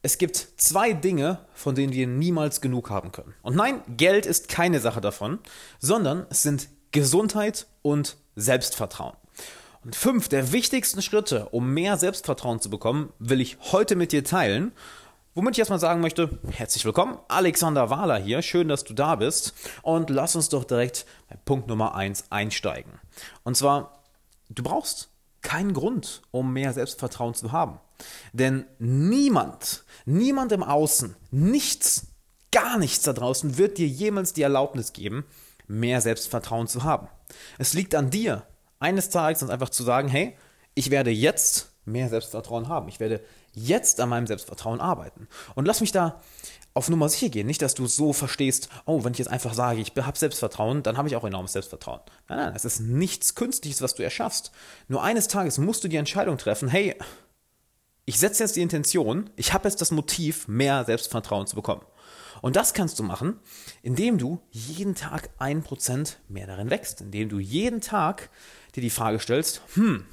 Es gibt zwei Dinge, von denen wir niemals genug haben können. Und nein, Geld ist keine Sache davon, sondern es sind Gesundheit und Selbstvertrauen. Und fünf der wichtigsten Schritte, um mehr Selbstvertrauen zu bekommen, will ich heute mit dir teilen. Womit ich erstmal sagen möchte, herzlich willkommen, Alexander Wahler hier, schön, dass du da bist. Und lass uns doch direkt bei Punkt Nummer eins einsteigen. Und zwar, du brauchst keinen Grund, um mehr Selbstvertrauen zu haben. Denn niemand, niemand im Außen, nichts, gar nichts da draußen wird dir jemals die Erlaubnis geben, mehr Selbstvertrauen zu haben. Es liegt an dir, eines Tages einfach zu sagen, hey, ich werde jetzt mehr Selbstvertrauen haben. Ich werde jetzt an meinem Selbstvertrauen arbeiten. Und lass mich da auf Nummer sicher gehen. Nicht, dass du so verstehst, oh, wenn ich jetzt einfach sage, ich habe Selbstvertrauen, dann habe ich auch enormes Selbstvertrauen. Nein, nein, es ist nichts Künstliches, was du erschaffst. Nur eines Tages musst du die Entscheidung treffen, hey, ich setze jetzt die Intention, ich habe jetzt das Motiv, mehr Selbstvertrauen zu bekommen. Und das kannst du machen, indem du jeden Tag ein Prozent mehr darin wächst, indem du jeden Tag dir die Frage stellst, hm,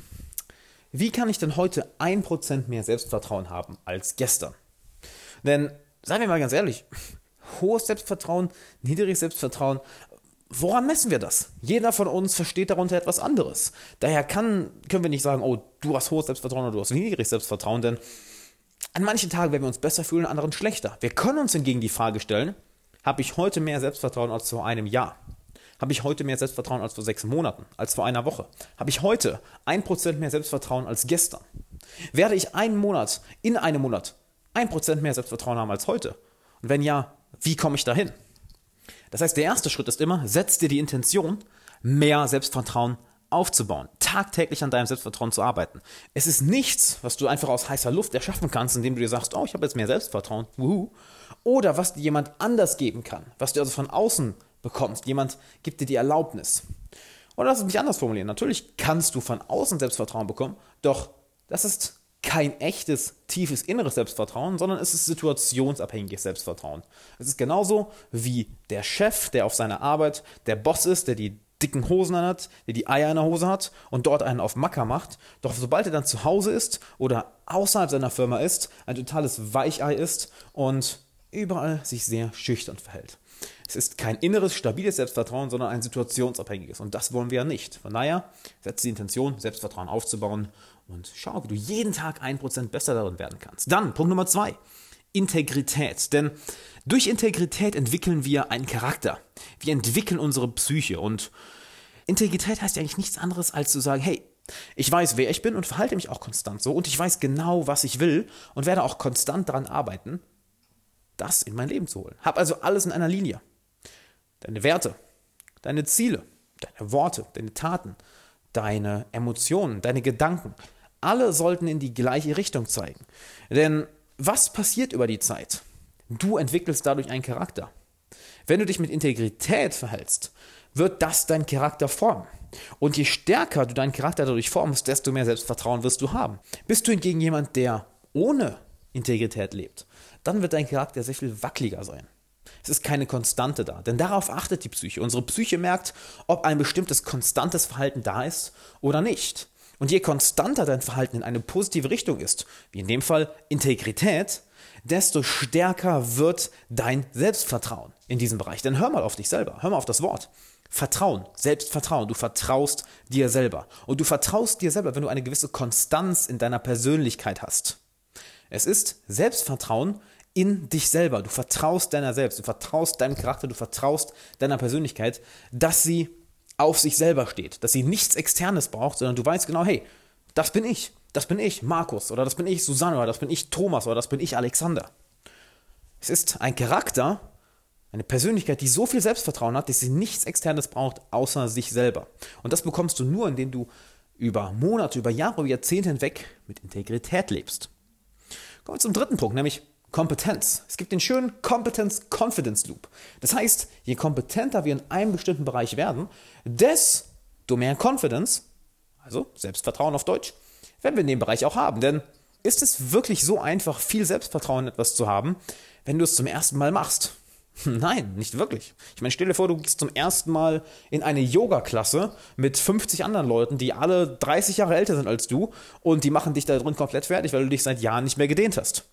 wie kann ich denn heute ein Prozent mehr Selbstvertrauen haben als gestern? Denn, seien wir mal ganz ehrlich, hohes Selbstvertrauen, niedriges Selbstvertrauen, woran messen wir das? Jeder von uns versteht darunter etwas anderes. Daher kann, können wir nicht sagen, oh, du hast hohes Selbstvertrauen oder du hast niedriges Selbstvertrauen, denn an manchen Tagen werden wir uns besser fühlen, an anderen schlechter. Wir können uns hingegen die Frage stellen, habe ich heute mehr Selbstvertrauen als vor einem Jahr? Habe ich heute mehr Selbstvertrauen als vor sechs Monaten, als vor einer Woche? Habe ich heute ein Prozent mehr Selbstvertrauen als gestern? Werde ich einen Monat, in einem Monat, ein Prozent mehr Selbstvertrauen haben als heute? Und wenn ja, wie komme ich dahin? Das heißt, der erste Schritt ist immer, setz dir die Intention, mehr Selbstvertrauen aufzubauen, tagtäglich an deinem Selbstvertrauen zu arbeiten. Es ist nichts, was du einfach aus heißer Luft erschaffen kannst, indem du dir sagst, oh, ich habe jetzt mehr Selbstvertrauen, wuhu. oder was dir jemand anders geben kann, was du also von außen bekommst. Jemand gibt dir die Erlaubnis. Oder lass es mich anders formulieren. Natürlich kannst du von außen Selbstvertrauen bekommen, doch das ist kein echtes, tiefes inneres Selbstvertrauen, sondern es ist situationsabhängiges Selbstvertrauen. Es ist genauso wie der Chef, der auf seiner Arbeit der Boss ist, der die dicken Hosen hat, der die Eier in der Hose hat und dort einen auf Macker macht. Doch sobald er dann zu Hause ist oder außerhalb seiner Firma ist, ein totales Weichei ist und überall sich sehr schüchtern verhält. Es ist kein inneres, stabiles Selbstvertrauen, sondern ein situationsabhängiges. Und das wollen wir ja nicht. Von daher, setze die Intention, Selbstvertrauen aufzubauen und schau, wie du jeden Tag ein Prozent besser darin werden kannst. Dann, Punkt Nummer zwei. Integrität. Denn durch Integrität entwickeln wir einen Charakter. Wir entwickeln unsere Psyche. Und Integrität heißt ja eigentlich nichts anderes, als zu sagen, hey, ich weiß, wer ich bin und verhalte mich auch konstant so. Und ich weiß genau, was ich will und werde auch konstant daran arbeiten, das in mein Leben zu holen. Hab also alles in einer Linie. Deine Werte, deine Ziele, deine Worte, deine Taten, deine Emotionen, deine Gedanken, alle sollten in die gleiche Richtung zeigen. Denn was passiert über die Zeit? Du entwickelst dadurch einen Charakter. Wenn du dich mit Integrität verhältst, wird das dein Charakter formen. Und je stärker du deinen Charakter dadurch formst, desto mehr Selbstvertrauen wirst du haben. Bist du hingegen jemand, der ohne Integrität lebt, dann wird dein Charakter sehr viel wackeliger sein. Es ist keine Konstante da, denn darauf achtet die Psyche. Unsere Psyche merkt, ob ein bestimmtes konstantes Verhalten da ist oder nicht. Und je konstanter dein Verhalten in eine positive Richtung ist, wie in dem Fall Integrität, desto stärker wird dein Selbstvertrauen in diesem Bereich. Denn hör mal auf dich selber, hör mal auf das Wort. Vertrauen, Selbstvertrauen. Du vertraust dir selber. Und du vertraust dir selber, wenn du eine gewisse Konstanz in deiner Persönlichkeit hast. Es ist Selbstvertrauen in dich selber. Du vertraust deiner selbst, du vertraust deinem Charakter, du vertraust deiner Persönlichkeit, dass sie auf sich selber steht, dass sie nichts Externes braucht, sondern du weißt genau, hey, das bin ich, das bin ich, Markus, oder das bin ich, Susanne, oder das bin ich, Thomas, oder das bin ich, Alexander. Es ist ein Charakter, eine Persönlichkeit, die so viel Selbstvertrauen hat, dass sie nichts Externes braucht, außer sich selber. Und das bekommst du nur, indem du über Monate, über Jahre, über Jahrzehnte hinweg mit Integrität lebst. Kommen wir zum dritten Punkt, nämlich Kompetenz. Es gibt den schönen Competence-Confidence-Loop. Das heißt, je kompetenter wir in einem bestimmten Bereich werden, desto mehr Confidence, also Selbstvertrauen auf Deutsch, werden wir in dem Bereich auch haben. Denn ist es wirklich so einfach, viel Selbstvertrauen in etwas zu haben, wenn du es zum ersten Mal machst? Nein, nicht wirklich. Ich meine, stell dir vor, du gehst zum ersten Mal in eine Yoga-Klasse mit 50 anderen Leuten, die alle 30 Jahre älter sind als du und die machen dich da drin komplett fertig, weil du dich seit Jahren nicht mehr gedehnt hast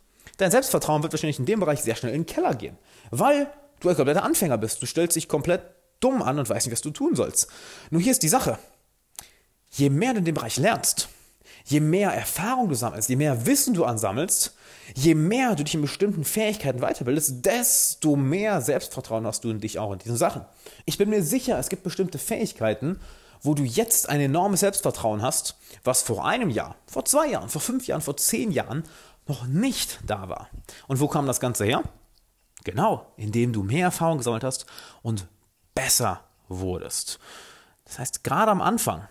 Dein Selbstvertrauen wird wahrscheinlich in dem Bereich sehr schnell in den Keller gehen, weil du ein kompletter Anfänger bist. Du stellst dich komplett dumm an und weißt nicht, was du tun sollst. Nur hier ist die Sache. Je mehr du in dem Bereich lernst, je mehr Erfahrung du sammelst, je mehr Wissen du ansammelst, je mehr du dich in bestimmten Fähigkeiten weiterbildest, desto mehr Selbstvertrauen hast du in dich auch in diesen Sachen. Ich bin mir sicher, es gibt bestimmte Fähigkeiten, wo du jetzt ein enormes Selbstvertrauen hast, was vor einem Jahr, vor zwei Jahren, vor fünf Jahren, vor zehn Jahren noch nicht da war. Und wo kam das Ganze her? Genau, indem du mehr Erfahrung gesammelt hast und besser wurdest. Das heißt, gerade am Anfang,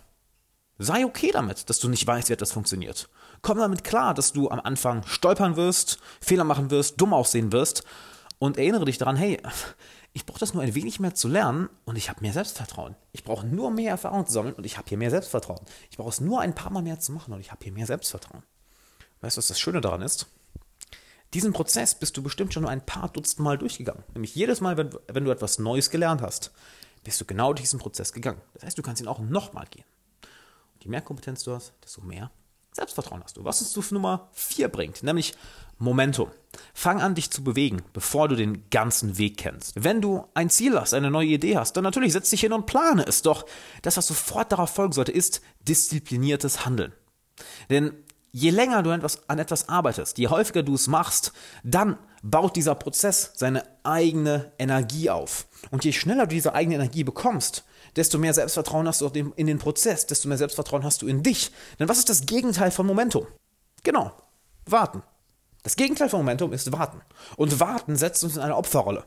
sei okay damit, dass du nicht weißt, wie etwas funktioniert. Komm damit klar, dass du am Anfang stolpern wirst, Fehler machen wirst, dumm aussehen wirst und erinnere dich daran, hey, ich brauche das nur ein wenig mehr zu lernen und ich habe mehr Selbstvertrauen. Ich brauche nur mehr Erfahrung zu sammeln und ich habe hier mehr Selbstvertrauen. Ich brauche es nur ein paar Mal mehr zu machen und ich habe hier mehr Selbstvertrauen. Weißt du, was das Schöne daran ist? Diesen Prozess bist du bestimmt schon ein paar Dutzend Mal durchgegangen. Nämlich jedes Mal, wenn, wenn du etwas Neues gelernt hast, bist du genau diesen Prozess gegangen. Das heißt, du kannst ihn auch nochmal gehen. Und je mehr Kompetenz du hast, desto mehr Selbstvertrauen hast du. Was uns zu Nummer 4 bringt, nämlich Momentum. Fang an, dich zu bewegen, bevor du den ganzen Weg kennst. Wenn du ein Ziel hast, eine neue Idee hast, dann natürlich setz dich hin und plane es. Doch das, was sofort darauf folgen sollte, ist diszipliniertes Handeln. Denn je länger du an etwas arbeitest, je häufiger du es machst, dann baut dieser Prozess seine eigene Energie auf. Und je schneller du diese eigene Energie bekommst, desto mehr Selbstvertrauen hast du in den Prozess, desto mehr Selbstvertrauen hast du in dich. Denn was ist das Gegenteil von Momentum? Genau, warten. Das Gegenteil von Momentum ist warten. Und warten setzt uns in eine Opferrolle.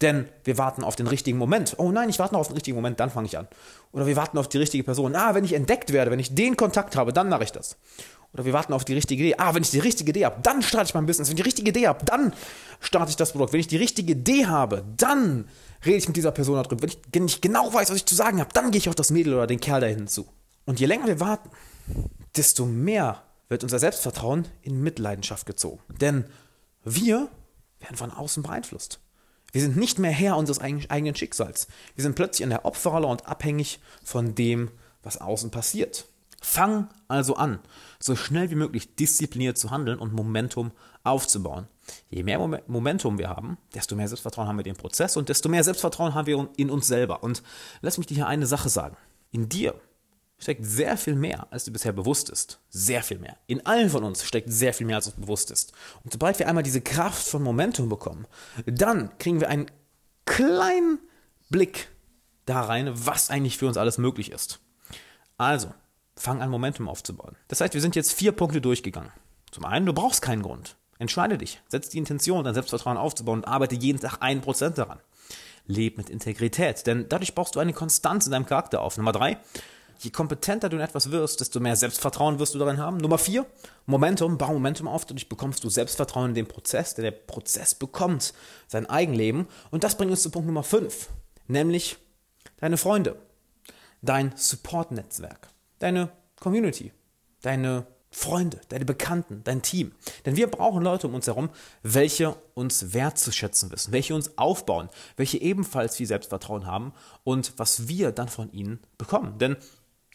Denn wir warten auf den richtigen Moment. Oh nein, ich warte noch auf den richtigen Moment, dann fange ich an. Oder wir warten auf die richtige Person. Ah, wenn ich entdeckt werde, wenn ich den Kontakt habe, dann mache ich das. Oder wir warten auf die richtige Idee. Ah, wenn ich die richtige Idee habe, dann starte ich mein Business. Wenn ich die richtige Idee habe, dann starte ich das Produkt. Wenn ich die richtige Idee habe, dann rede ich mit dieser Person darüber. Wenn ich, wenn ich genau weiß, was ich zu sagen habe, dann gehe ich auf das Mädel oder den Kerl da hinten zu. Und je länger wir warten, desto mehr wird unser Selbstvertrauen in Mitleidenschaft gezogen. Denn wir werden von außen beeinflusst. Wir sind nicht mehr Herr unseres eigenen Schicksals. Wir sind plötzlich in der Opferrolle und abhängig von dem, was außen passiert. Fang also an, so schnell wie möglich diszipliniert zu handeln und Momentum aufzubauen. Je mehr Momentum wir haben, desto mehr Selbstvertrauen haben wir in den Prozess und desto mehr Selbstvertrauen haben wir in uns selber. Und lass mich dir hier eine Sache sagen. In dir steckt sehr viel mehr, als dir bisher bewusst ist. Sehr viel mehr. In allen von uns steckt sehr viel mehr, als uns bewusst ist. Und sobald wir einmal diese Kraft von Momentum bekommen, dann kriegen wir einen kleinen Blick da rein, was eigentlich für uns alles möglich ist. Also, fang an, Momentum aufzubauen. Das heißt, wir sind jetzt vier Punkte durchgegangen. Zum einen, du brauchst keinen Grund. Entscheide dich, setz die Intention, dein Selbstvertrauen aufzubauen und arbeite jeden Tag ein Prozent daran. Leb mit Integrität, denn dadurch baust du eine Konstanz in deinem Charakter auf. Nummer drei, je kompetenter du in etwas wirst, desto mehr Selbstvertrauen wirst du darin haben. Nummer vier, Momentum, bau Momentum auf, dadurch bekommst du Selbstvertrauen in den Prozess, denn der Prozess bekommt sein Eigenleben. Und das bringt uns zu Punkt Nummer fünf, nämlich deine Freunde, dein Support-Netzwerk deine Community, deine Freunde, deine Bekannten, dein Team. Denn wir brauchen Leute um uns herum, welche uns wertzuschätzen wissen, welche uns aufbauen, welche ebenfalls viel Selbstvertrauen haben und was wir dann von ihnen bekommen. Denn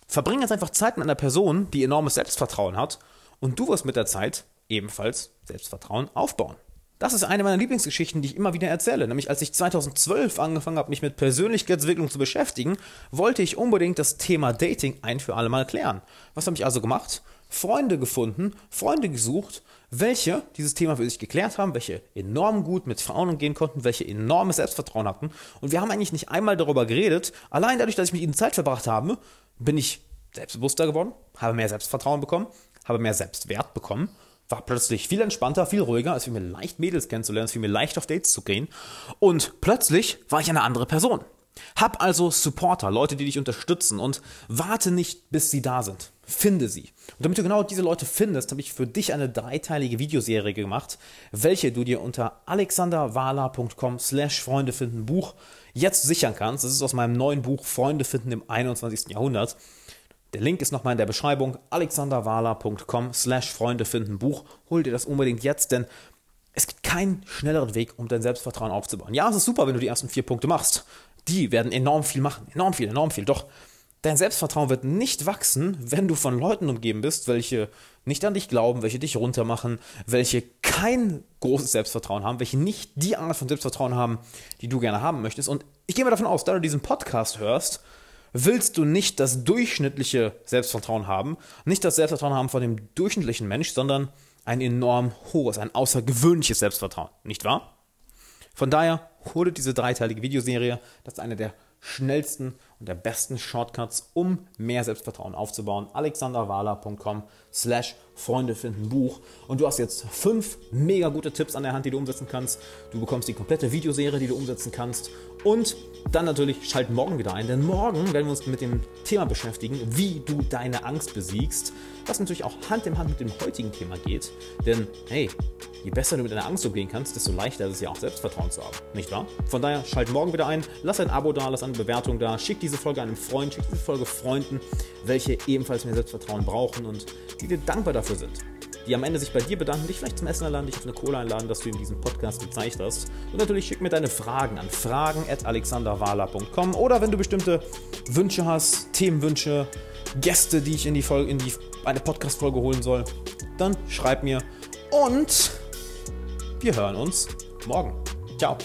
verbring jetzt einfach Zeit mit einer Person, die enormes Selbstvertrauen hat und du wirst mit der Zeit ebenfalls Selbstvertrauen aufbauen. Das ist eine meiner Lieblingsgeschichten, die ich immer wieder erzähle. Nämlich als ich 2012 angefangen habe, mich mit Persönlichkeitsentwicklung zu beschäftigen, wollte ich unbedingt das Thema Dating ein für alle Mal klären. Was habe ich also gemacht? Freunde gefunden, Freunde gesucht, welche dieses Thema für sich geklärt haben, welche enorm gut mit Frauen umgehen konnten, welche enormes Selbstvertrauen hatten. Und wir haben eigentlich nicht einmal darüber geredet. Allein dadurch, dass ich mit ihnen Zeit verbracht habe, bin ich selbstbewusster geworden, habe mehr Selbstvertrauen bekommen, habe mehr Selbstwert bekommen war plötzlich viel entspannter, viel ruhiger. Es fiel mir leicht, Mädels kennenzulernen, es fiel mir leicht, auf Dates zu gehen. Und plötzlich war ich eine andere Person. Hab also Supporter, Leute, die dich unterstützen und warte nicht, bis sie da sind. Finde sie. Und damit du genau diese Leute findest, habe ich für dich eine dreiteilige Videoserie gemacht, welche du dir unter alexanderwala.com slash Freunde finden Buch jetzt sichern kannst. Das ist aus meinem neuen Buch Freunde finden im 21. Jahrhundert. Der Link ist nochmal in der Beschreibung. alexanderwala.com slash Freunde finden Buch. Hol dir das unbedingt jetzt, denn es gibt keinen schnelleren Weg, um dein Selbstvertrauen aufzubauen. Ja, es ist super, wenn du die ersten vier Punkte machst. Die werden enorm viel machen. Enorm viel, enorm viel. Doch Dein Selbstvertrauen wird nicht wachsen, wenn du von Leuten umgeben bist, welche nicht an dich glauben, welche dich runtermachen, welche kein großes Selbstvertrauen haben, welche nicht die Art von Selbstvertrauen haben, die du gerne haben möchtest. Und ich gehe mal davon aus, da du diesen Podcast hörst, willst du nicht das durchschnittliche Selbstvertrauen haben, nicht das Selbstvertrauen haben von dem durchschnittlichen Mensch, sondern ein enorm hohes, ein außergewöhnliches Selbstvertrauen, nicht wahr? Von daher hole diese dreiteilige Videoserie, das ist eine der schnellsten und der besten Shortcuts, um mehr Selbstvertrauen aufzubauen. alexanderwala.com slash Freunde finden Buch. Und du hast jetzt fünf mega gute Tipps an der Hand, die du umsetzen kannst. Du bekommst die komplette Videoserie, die du umsetzen kannst. Und dann natürlich schalt morgen wieder ein, denn morgen werden wir uns mit dem Thema beschäftigen, wie du deine Angst besiegst. Was natürlich auch Hand in Hand mit dem heutigen Thema geht. Denn hey, je besser du mit deiner Angst umgehen kannst, desto leichter ist es ja auch Selbstvertrauen zu haben. Nicht wahr? Von daher schalt morgen wieder ein, lass ein Abo da, lass eine Bewertung da, schick diese Folge einem Freund, schick diese Folge Freunden, welche ebenfalls mehr Selbstvertrauen brauchen und die dir dankbar dafür sind die am Ende sich bei dir bedanken, dich vielleicht zum Essen einladen, dich auf eine Cola einladen, dass du ihm diesen Podcast gezeigt hast. Und natürlich schick mir deine Fragen an fragen.alexanderwala.com oder wenn du bestimmte Wünsche hast, Themenwünsche, Gäste, die ich in die Folge, in die eine Podcast-Folge holen soll, dann schreib mir und wir hören uns morgen. Ciao.